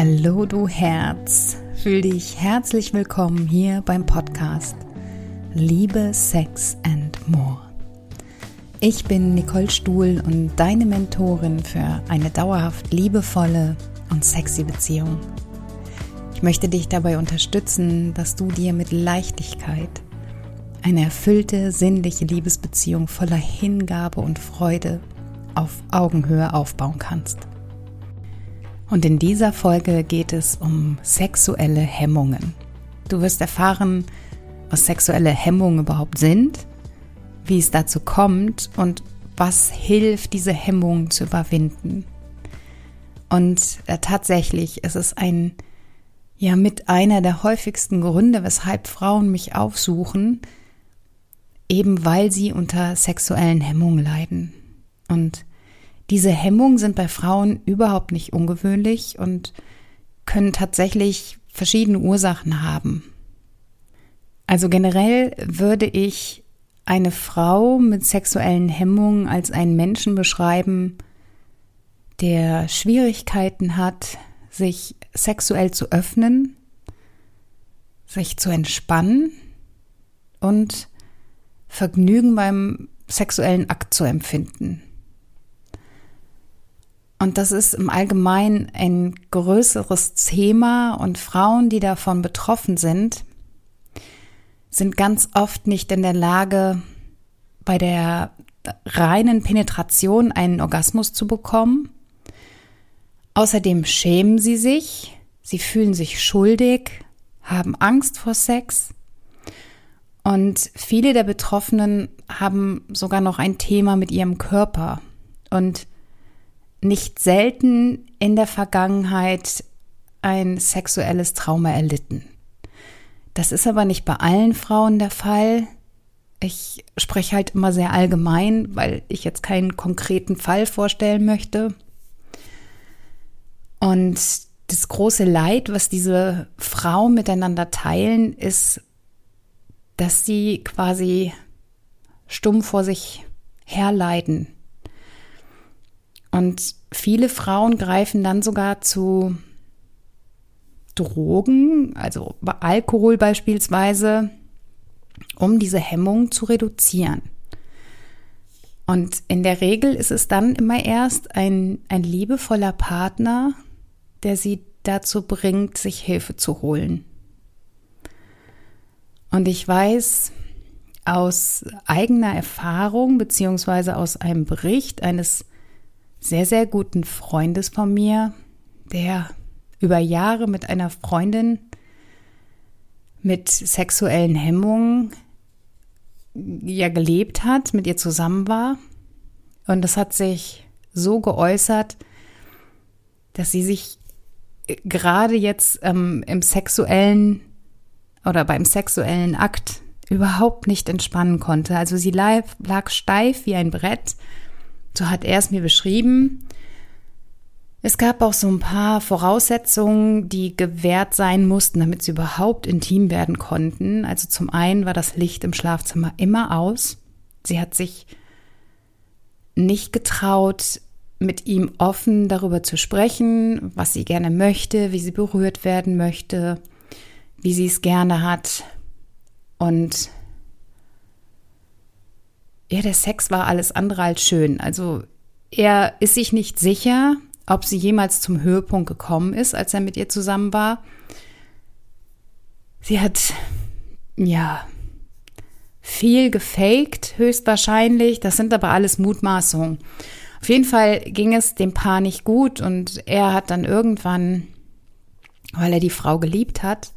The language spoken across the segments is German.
Hallo du Herz, fühl dich herzlich willkommen hier beim Podcast Liebe, Sex and More. Ich bin Nicole Stuhl und deine Mentorin für eine dauerhaft liebevolle und sexy Beziehung. Ich möchte dich dabei unterstützen, dass du dir mit Leichtigkeit eine erfüllte, sinnliche Liebesbeziehung voller Hingabe und Freude auf Augenhöhe aufbauen kannst. Und in dieser Folge geht es um sexuelle Hemmungen. Du wirst erfahren, was sexuelle Hemmungen überhaupt sind, wie es dazu kommt und was hilft, diese Hemmungen zu überwinden. Und äh, tatsächlich ist es ein, ja, mit einer der häufigsten Gründe, weshalb Frauen mich aufsuchen, eben weil sie unter sexuellen Hemmungen leiden. Und diese Hemmungen sind bei Frauen überhaupt nicht ungewöhnlich und können tatsächlich verschiedene Ursachen haben. Also generell würde ich eine Frau mit sexuellen Hemmungen als einen Menschen beschreiben, der Schwierigkeiten hat, sich sexuell zu öffnen, sich zu entspannen und Vergnügen beim sexuellen Akt zu empfinden. Und das ist im Allgemeinen ein größeres Thema und Frauen, die davon betroffen sind, sind ganz oft nicht in der Lage, bei der reinen Penetration einen Orgasmus zu bekommen. Außerdem schämen sie sich, sie fühlen sich schuldig, haben Angst vor Sex. Und viele der Betroffenen haben sogar noch ein Thema mit ihrem Körper. Und nicht selten in der Vergangenheit ein sexuelles Trauma erlitten. Das ist aber nicht bei allen Frauen der Fall. Ich spreche halt immer sehr allgemein, weil ich jetzt keinen konkreten Fall vorstellen möchte. Und das große Leid, was diese Frauen miteinander teilen, ist, dass sie quasi stumm vor sich herleiden und viele Frauen greifen dann sogar zu Drogen, also Alkohol beispielsweise, um diese Hemmung zu reduzieren. Und in der Regel ist es dann immer erst ein, ein liebevoller Partner, der sie dazu bringt, sich Hilfe zu holen. Und ich weiß aus eigener Erfahrung beziehungsweise aus einem Bericht eines sehr, sehr guten Freundes von mir, der über Jahre mit einer Freundin mit sexuellen Hemmungen ja gelebt hat, mit ihr zusammen war. Und das hat sich so geäußert, dass sie sich gerade jetzt ähm, im sexuellen oder beim sexuellen Akt überhaupt nicht entspannen konnte. Also sie lag steif wie ein Brett so hat er es mir beschrieben. Es gab auch so ein paar Voraussetzungen, die gewährt sein mussten, damit sie überhaupt intim werden konnten. Also zum einen war das Licht im Schlafzimmer immer aus. Sie hat sich nicht getraut, mit ihm offen darüber zu sprechen, was sie gerne möchte, wie sie berührt werden möchte, wie sie es gerne hat. Und ja, der Sex war alles andere als schön. Also er ist sich nicht sicher, ob sie jemals zum Höhepunkt gekommen ist, als er mit ihr zusammen war. Sie hat, ja, viel gefaked, höchstwahrscheinlich. Das sind aber alles Mutmaßungen. Auf jeden Fall ging es dem Paar nicht gut und er hat dann irgendwann, weil er die Frau geliebt hat,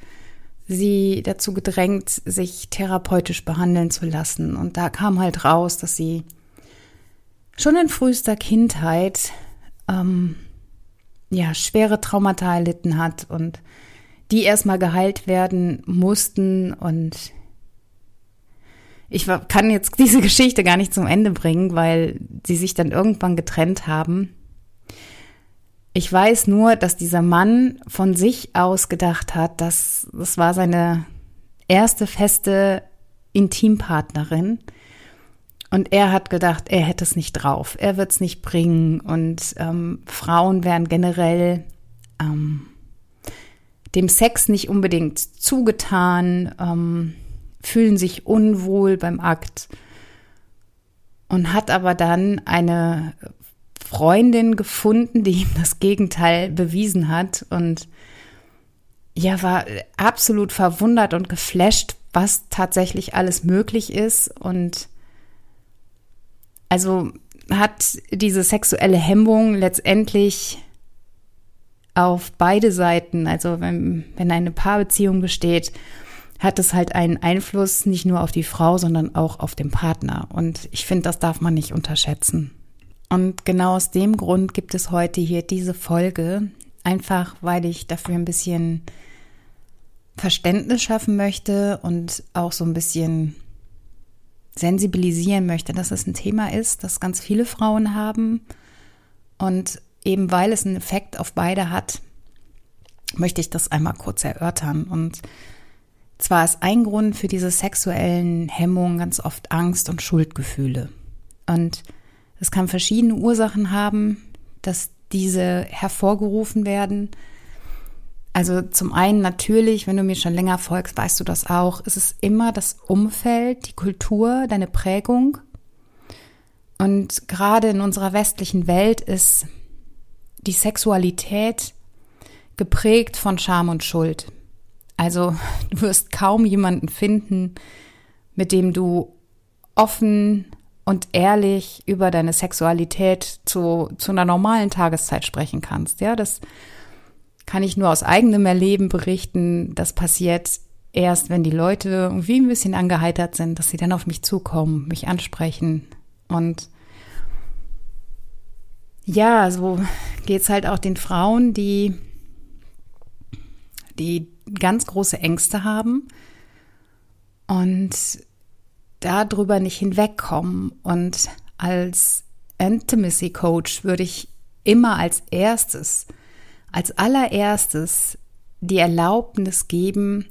sie dazu gedrängt, sich therapeutisch behandeln zu lassen. Und da kam halt raus, dass sie schon in frühester Kindheit ähm, ja schwere Traumata erlitten hat und die erstmal geheilt werden mussten und ich kann jetzt diese Geschichte gar nicht zum Ende bringen, weil sie sich dann irgendwann getrennt haben. Ich weiß nur, dass dieser Mann von sich aus gedacht hat, dass das war seine erste feste Intimpartnerin. Und er hat gedacht, er hätte es nicht drauf, er wird es nicht bringen. Und ähm, Frauen wären generell ähm, dem Sex nicht unbedingt zugetan, ähm, fühlen sich unwohl beim Akt und hat aber dann eine Freundin gefunden, die ihm das Gegenteil bewiesen hat und ja, war absolut verwundert und geflasht, was tatsächlich alles möglich ist und also hat diese sexuelle Hemmung letztendlich auf beide Seiten, also wenn, wenn eine Paarbeziehung besteht, hat es halt einen Einfluss nicht nur auf die Frau, sondern auch auf den Partner. Und ich finde, das darf man nicht unterschätzen. Und genau aus dem Grund gibt es heute hier diese Folge, einfach weil ich dafür ein bisschen Verständnis schaffen möchte und auch so ein bisschen sensibilisieren möchte, dass es ein Thema ist, das ganz viele Frauen haben. Und eben weil es einen Effekt auf beide hat, möchte ich das einmal kurz erörtern. Und zwar ist ein Grund für diese sexuellen Hemmungen ganz oft Angst und Schuldgefühle. Und es kann verschiedene Ursachen haben, dass diese hervorgerufen werden. Also zum einen natürlich, wenn du mir schon länger folgst, weißt du das auch, es ist immer das Umfeld, die Kultur, deine Prägung. Und gerade in unserer westlichen Welt ist die Sexualität geprägt von Scham und Schuld. Also du wirst kaum jemanden finden, mit dem du offen und ehrlich über deine Sexualität zu, zu einer normalen Tageszeit sprechen kannst. Ja, das kann ich nur aus eigenem Erleben berichten. Das passiert erst, wenn die Leute irgendwie ein bisschen angeheitert sind, dass sie dann auf mich zukommen, mich ansprechen. Und ja, so geht's halt auch den Frauen, die, die ganz große Ängste haben und darüber nicht hinwegkommen. Und als Intimacy Coach würde ich immer als erstes als allererstes die Erlaubnis geben,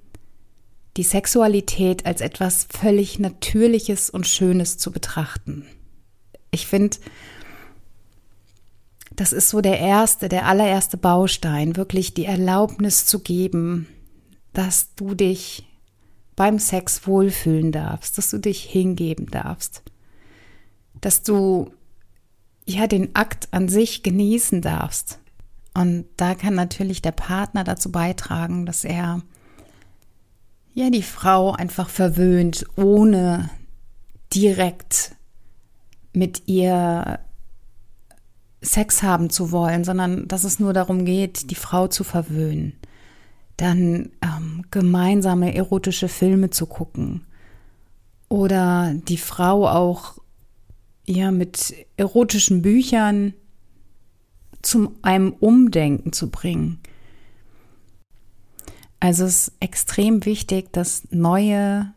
die Sexualität als etwas völlig Natürliches und Schönes zu betrachten. Ich finde, das ist so der erste, der allererste Baustein, wirklich die Erlaubnis zu geben, dass du dich beim Sex wohlfühlen darfst, dass du dich hingeben darfst, dass du ja den Akt an sich genießen darfst und da kann natürlich der Partner dazu beitragen, dass er ja die Frau einfach verwöhnt, ohne direkt mit ihr Sex haben zu wollen, sondern dass es nur darum geht, die Frau zu verwöhnen. Dann ähm, gemeinsame erotische Filme zu gucken. Oder die Frau auch ja mit erotischen Büchern zu einem Umdenken zu bringen. Also es ist extrem wichtig, dass neue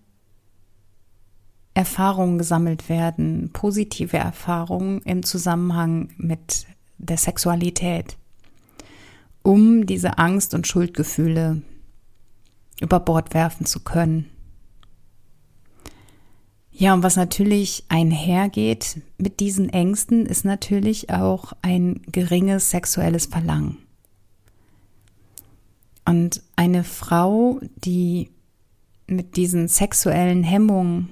Erfahrungen gesammelt werden, positive Erfahrungen im Zusammenhang mit der Sexualität, um diese Angst und Schuldgefühle über Bord werfen zu können. Ja, und was natürlich einhergeht mit diesen Ängsten, ist natürlich auch ein geringes sexuelles Verlangen. Und eine Frau, die mit diesen sexuellen Hemmungen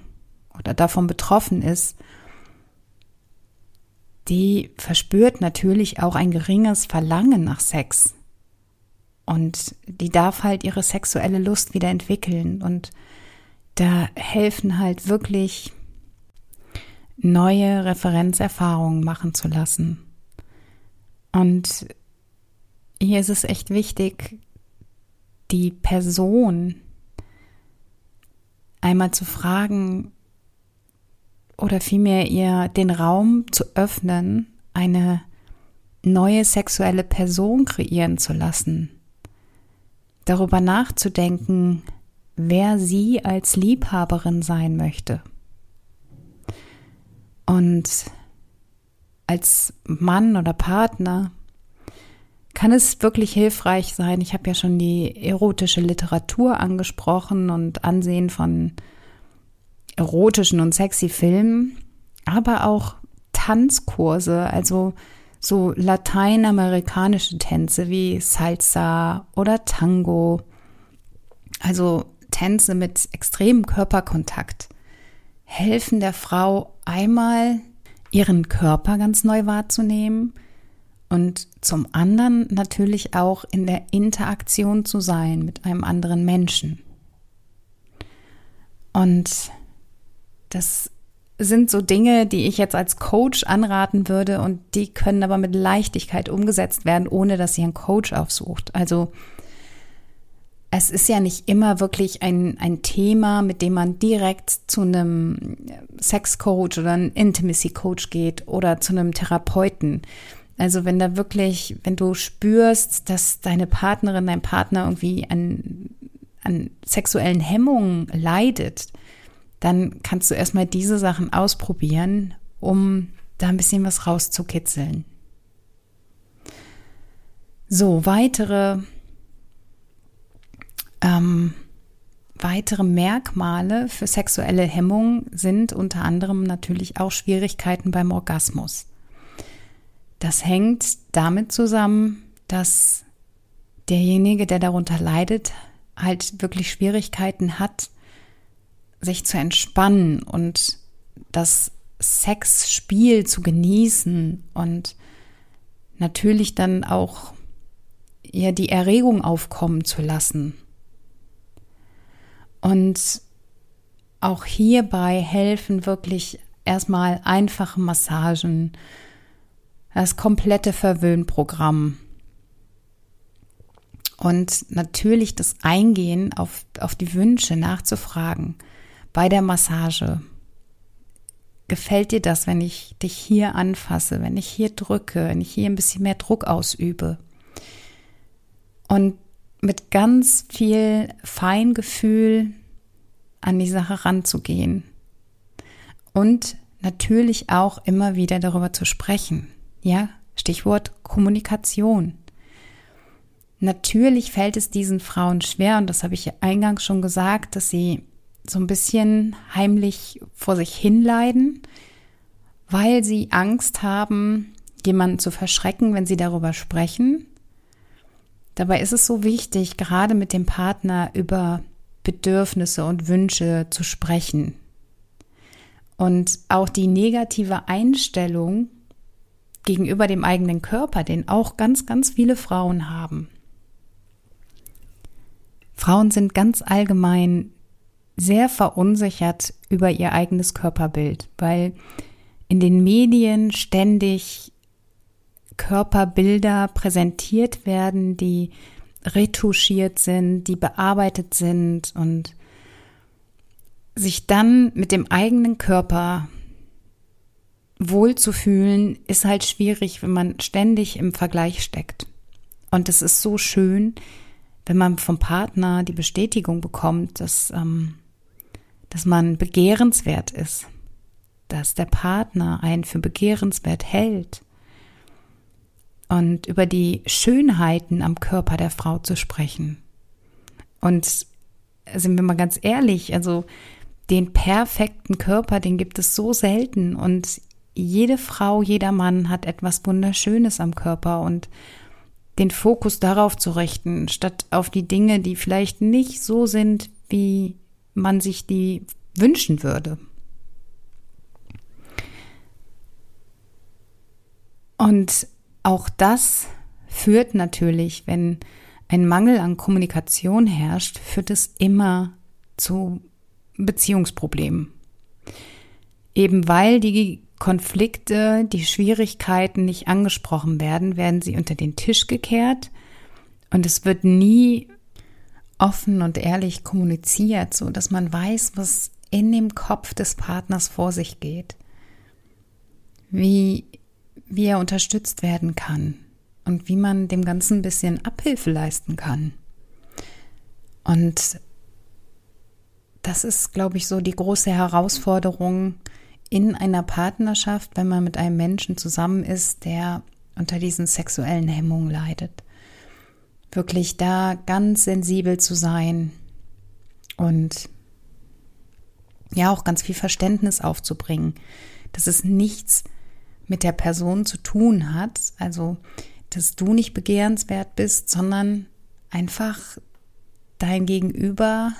oder davon betroffen ist, die verspürt natürlich auch ein geringes Verlangen nach Sex. Und die darf halt ihre sexuelle Lust wieder entwickeln und da helfen halt wirklich neue Referenzerfahrungen machen zu lassen. Und hier ist es echt wichtig, die Person einmal zu fragen oder vielmehr ihr den Raum zu öffnen, eine neue sexuelle Person kreieren zu lassen. Darüber nachzudenken, wer sie als Liebhaberin sein möchte. Und als Mann oder Partner kann es wirklich hilfreich sein. Ich habe ja schon die erotische Literatur angesprochen und Ansehen von erotischen und sexy Filmen, aber auch Tanzkurse, also so lateinamerikanische Tänze wie Salsa oder Tango, also Tänze mit extremem Körperkontakt, helfen der Frau einmal ihren Körper ganz neu wahrzunehmen und zum anderen natürlich auch in der Interaktion zu sein mit einem anderen Menschen. Und das sind so Dinge, die ich jetzt als Coach anraten würde und die können aber mit Leichtigkeit umgesetzt werden, ohne dass ihr einen Coach aufsucht. Also es ist ja nicht immer wirklich ein, ein Thema, mit dem man direkt zu einem Sexcoach oder einem Intimacy-Coach geht oder zu einem Therapeuten. Also wenn da wirklich, wenn du spürst, dass deine Partnerin, dein Partner irgendwie an, an sexuellen Hemmungen leidet, dann kannst du erstmal diese Sachen ausprobieren, um da ein bisschen was rauszukitzeln. So, weitere, ähm, weitere Merkmale für sexuelle Hemmung sind unter anderem natürlich auch Schwierigkeiten beim Orgasmus. Das hängt damit zusammen, dass derjenige, der darunter leidet, halt wirklich Schwierigkeiten hat, sich zu entspannen und das Sexspiel zu genießen und natürlich dann auch ja die Erregung aufkommen zu lassen. Und auch hierbei helfen wirklich erstmal einfache Massagen, das komplette Verwöhnprogramm und natürlich das Eingehen auf, auf die Wünsche nachzufragen bei der Massage. Gefällt dir das, wenn ich dich hier anfasse, wenn ich hier drücke, wenn ich hier ein bisschen mehr Druck ausübe? Und mit ganz viel Feingefühl an die Sache ranzugehen. Und natürlich auch immer wieder darüber zu sprechen. Ja, Stichwort Kommunikation. Natürlich fällt es diesen Frauen schwer, und das habe ich eingangs schon gesagt, dass sie so ein bisschen heimlich vor sich hinleiden, weil sie Angst haben, jemanden zu verschrecken, wenn sie darüber sprechen. Dabei ist es so wichtig, gerade mit dem Partner über Bedürfnisse und Wünsche zu sprechen. Und auch die negative Einstellung gegenüber dem eigenen Körper, den auch ganz, ganz viele Frauen haben. Frauen sind ganz allgemein sehr verunsichert über ihr eigenes Körperbild, weil in den Medien ständig Körperbilder präsentiert werden, die retuschiert sind, die bearbeitet sind und sich dann mit dem eigenen Körper wohlzufühlen, ist halt schwierig, wenn man ständig im Vergleich steckt. Und es ist so schön, wenn man vom Partner die Bestätigung bekommt, dass ähm, dass man begehrenswert ist, dass der Partner einen für begehrenswert hält und über die Schönheiten am Körper der Frau zu sprechen. Und sind wir mal ganz ehrlich, also den perfekten Körper, den gibt es so selten und jede Frau, jeder Mann hat etwas Wunderschönes am Körper und den Fokus darauf zu richten, statt auf die Dinge, die vielleicht nicht so sind, wie man sich die wünschen würde. Und auch das führt natürlich, wenn ein Mangel an Kommunikation herrscht, führt es immer zu Beziehungsproblemen. Eben weil die Konflikte, die Schwierigkeiten nicht angesprochen werden, werden sie unter den Tisch gekehrt und es wird nie offen und ehrlich kommuniziert, so dass man weiß, was in dem Kopf des Partners vor sich geht, wie, wie er unterstützt werden kann und wie man dem Ganzen ein bisschen Abhilfe leisten kann. Und das ist, glaube ich, so die große Herausforderung in einer Partnerschaft, wenn man mit einem Menschen zusammen ist, der unter diesen sexuellen Hemmungen leidet wirklich da ganz sensibel zu sein und ja auch ganz viel Verständnis aufzubringen, dass es nichts mit der Person zu tun hat. Also, dass du nicht begehrenswert bist, sondern einfach dein Gegenüber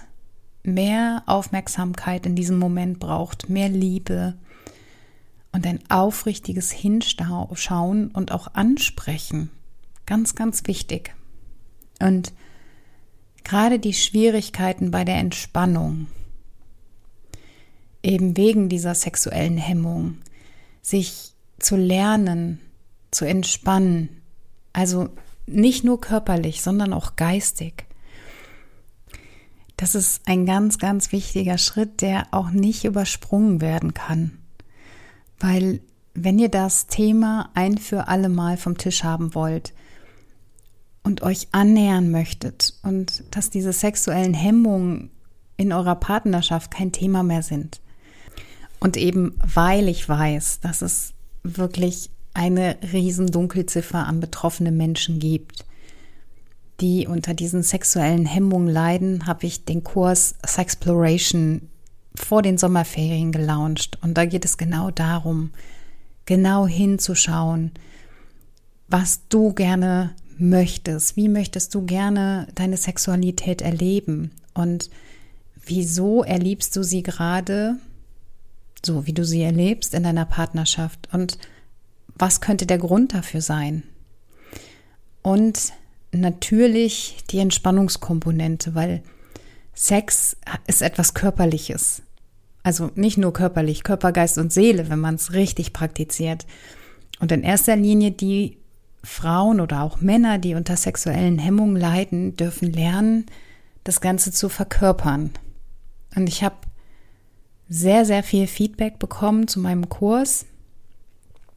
mehr Aufmerksamkeit in diesem Moment braucht, mehr Liebe und ein aufrichtiges Hinschauen und auch ansprechen. Ganz, ganz wichtig. Und gerade die Schwierigkeiten bei der Entspannung, eben wegen dieser sexuellen Hemmung, sich zu lernen, zu entspannen, also nicht nur körperlich, sondern auch geistig. Das ist ein ganz, ganz wichtiger Schritt, der auch nicht übersprungen werden kann. Weil wenn ihr das Thema ein für alle Mal vom Tisch haben wollt und euch annähern möchtet und dass diese sexuellen Hemmungen in eurer Partnerschaft kein Thema mehr sind. Und eben weil ich weiß, dass es wirklich eine riesen Dunkelziffer an betroffene Menschen gibt, die unter diesen sexuellen Hemmungen leiden, habe ich den Kurs Sexploration vor den Sommerferien gelauncht. Und da geht es genau darum, genau hinzuschauen, was du gerne möchtest. Wie möchtest du gerne deine Sexualität erleben? Und wieso erlebst du sie gerade so, wie du sie erlebst in deiner Partnerschaft? Und was könnte der Grund dafür sein? Und natürlich die Entspannungskomponente, weil Sex ist etwas Körperliches. Also nicht nur körperlich, Körper, Geist und Seele, wenn man es richtig praktiziert. Und in erster Linie die Frauen oder auch Männer, die unter sexuellen Hemmungen leiden, dürfen lernen, das Ganze zu verkörpern. Und ich habe sehr, sehr viel Feedback bekommen zu meinem Kurs.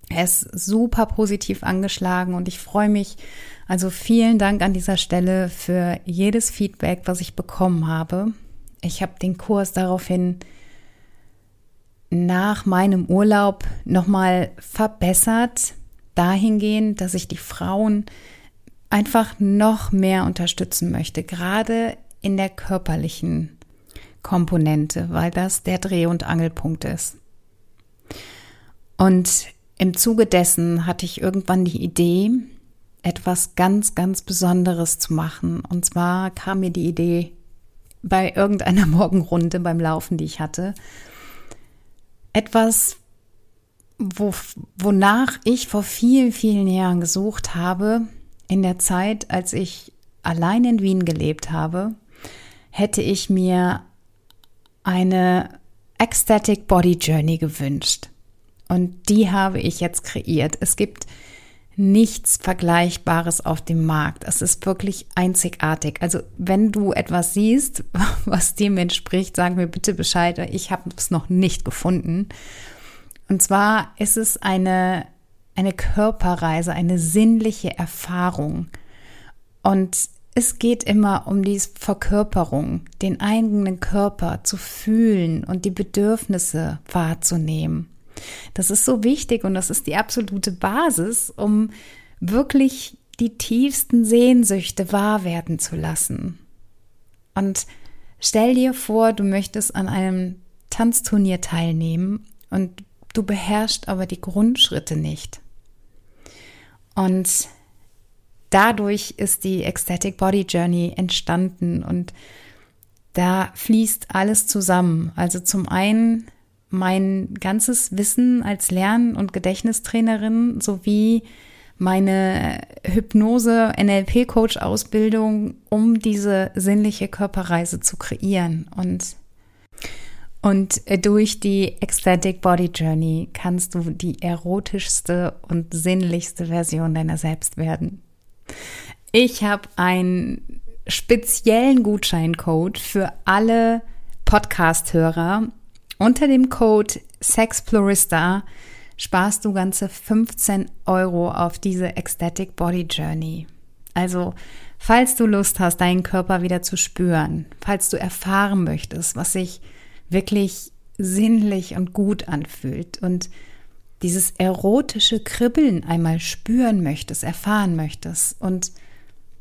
Er ist super positiv angeschlagen und ich freue mich. Also vielen Dank an dieser Stelle für jedes Feedback, was ich bekommen habe. Ich habe den Kurs daraufhin nach meinem Urlaub nochmal verbessert, dahingehend, dass ich die Frauen einfach noch mehr unterstützen möchte, gerade in der körperlichen Komponente, weil das der Dreh- und Angelpunkt ist. Und im Zuge dessen hatte ich irgendwann die Idee, etwas ganz, ganz Besonderes zu machen. Und zwar kam mir die Idee bei irgendeiner Morgenrunde beim Laufen, die ich hatte. Etwas, wo, wonach ich vor vielen, vielen Jahren gesucht habe, in der Zeit, als ich allein in Wien gelebt habe, hätte ich mir eine Ecstatic Body Journey gewünscht. Und die habe ich jetzt kreiert. Es gibt nichts Vergleichbares auf dem Markt. Es ist wirklich einzigartig. Also wenn du etwas siehst, was dem entspricht, sag mir bitte Bescheid. Ich habe es noch nicht gefunden. Und zwar ist es eine, eine Körperreise, eine sinnliche Erfahrung. Und es geht immer um die Verkörperung, den eigenen Körper zu fühlen und die Bedürfnisse wahrzunehmen. Das ist so wichtig und das ist die absolute Basis, um wirklich die tiefsten Sehnsüchte wahr werden zu lassen. Und stell dir vor, du möchtest an einem Tanzturnier teilnehmen und du beherrschst aber die Grundschritte nicht. Und dadurch ist die Ecstatic Body Journey entstanden und da fließt alles zusammen. Also zum einen mein ganzes Wissen als Lern- und Gedächtnistrainerin sowie meine Hypnose NLP Coach Ausbildung, um diese sinnliche Körperreise zu kreieren und und durch die Ecstatic Body Journey kannst du die erotischste und sinnlichste Version deiner selbst werden. Ich habe einen speziellen Gutscheincode für alle Podcast-Hörer unter dem Code SEXPLORISTA sparst du ganze 15 Euro auf diese Ecstatic Body Journey. Also, falls du Lust hast, deinen Körper wieder zu spüren, falls du erfahren möchtest, was sich wirklich sinnlich und gut anfühlt und dieses erotische Kribbeln einmal spüren möchtest, erfahren möchtest und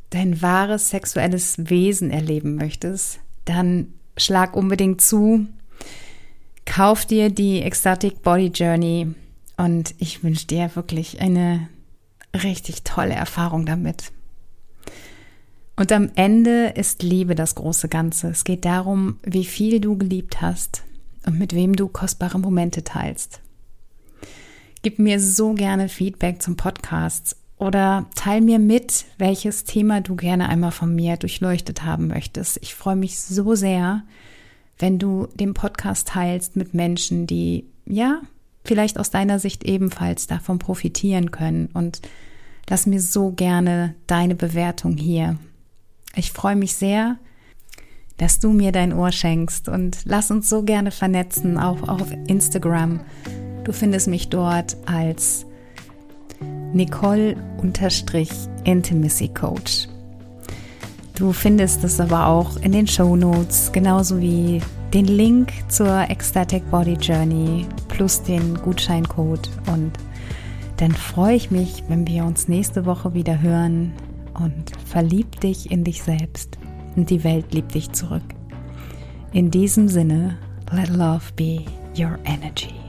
dein wahres sexuelles Wesen erleben möchtest, dann schlag unbedingt zu Kauf dir die Ecstatic Body Journey Und ich wünsche dir wirklich eine richtig tolle Erfahrung damit. Und am Ende ist Liebe das große Ganze. Es geht darum, wie viel du geliebt hast und mit wem du kostbare Momente teilst. Gib mir so gerne Feedback zum Podcast oder teil mir mit, welches Thema du gerne einmal von mir durchleuchtet haben möchtest. Ich freue mich so sehr, wenn du den Podcast teilst mit Menschen, die ja vielleicht aus deiner Sicht ebenfalls davon profitieren können. Und lass mir so gerne deine Bewertung hier. Ich freue mich sehr, dass du mir dein Ohr schenkst und lass uns so gerne vernetzen, auch auf Instagram. Du findest mich dort als Nicole-Intimacy Coach. Du findest es aber auch in den Show Notes, genauso wie den Link zur Ecstatic Body Journey plus den Gutscheincode. Und dann freue ich mich, wenn wir uns nächste Woche wieder hören und verlieb dich in dich selbst und die Welt liebt dich zurück. In diesem Sinne, let love be your energy.